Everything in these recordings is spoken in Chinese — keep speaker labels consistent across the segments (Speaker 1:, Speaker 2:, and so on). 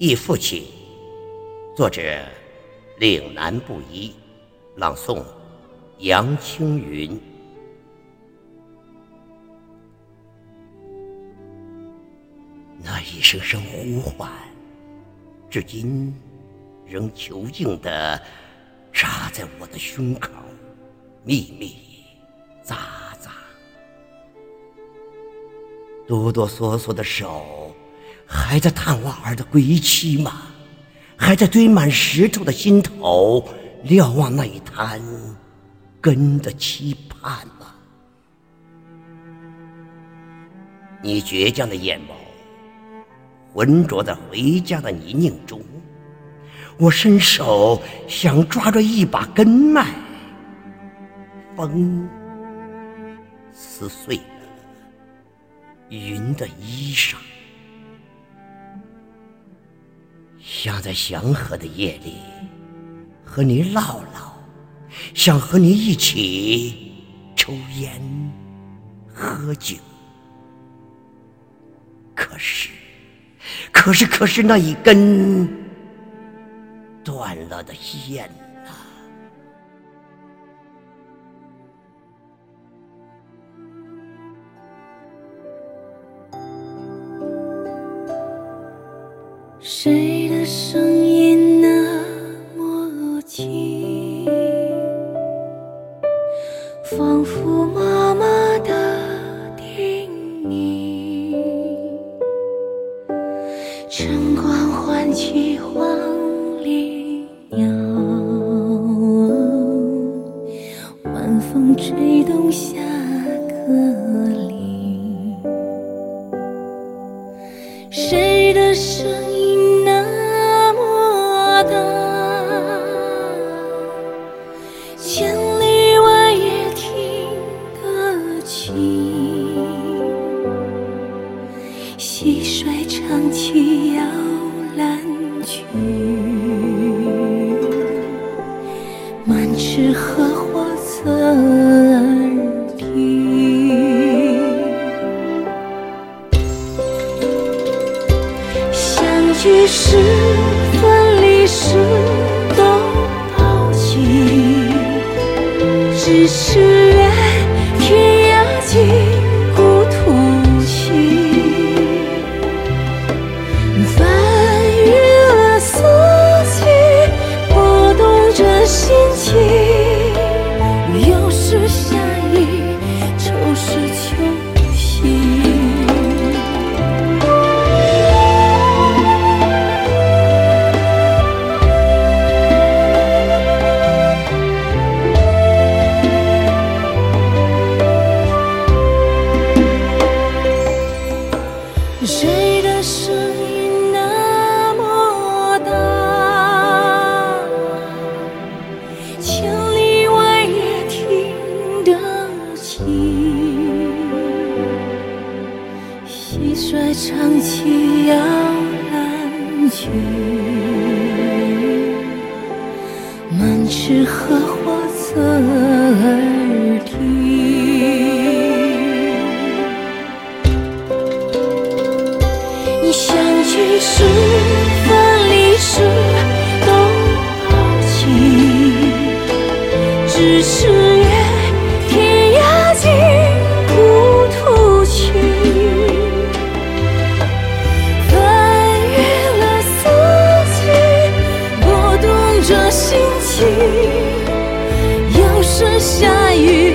Speaker 1: 忆父亲，作者岭南布衣，朗诵杨青云。那一声声呼唤，至今仍囚禁的扎在我的胸口，密密匝匝，哆哆嗦嗦的手。还在探望儿的归期吗？还在堆满石头的心头瞭望那一滩根的期盼吗？你倔强的眼眸浑浊的回家的泥泞中，我伸手想抓住一把根脉，风撕碎了云的衣裳。想在祥和的夜里和你唠唠，想和你一起抽烟喝酒。可是，可是，可是那一根断了的线。
Speaker 2: 谁的声音那么轻，仿佛妈妈的叮咛。晨光唤起黄鹂鸟，晚风吹动下课铃。谁的声？溪水唱起摇篮曲，满池荷花侧谁的声音那么大，千里外也听得清。蟋蟀唱起摇篮曲，满池荷花侧耳听。是，分离时，都抛弃。只是愿天涯尽，故土情。翻越了四季，拨动着心情，又是下雨。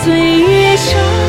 Speaker 2: 岁月长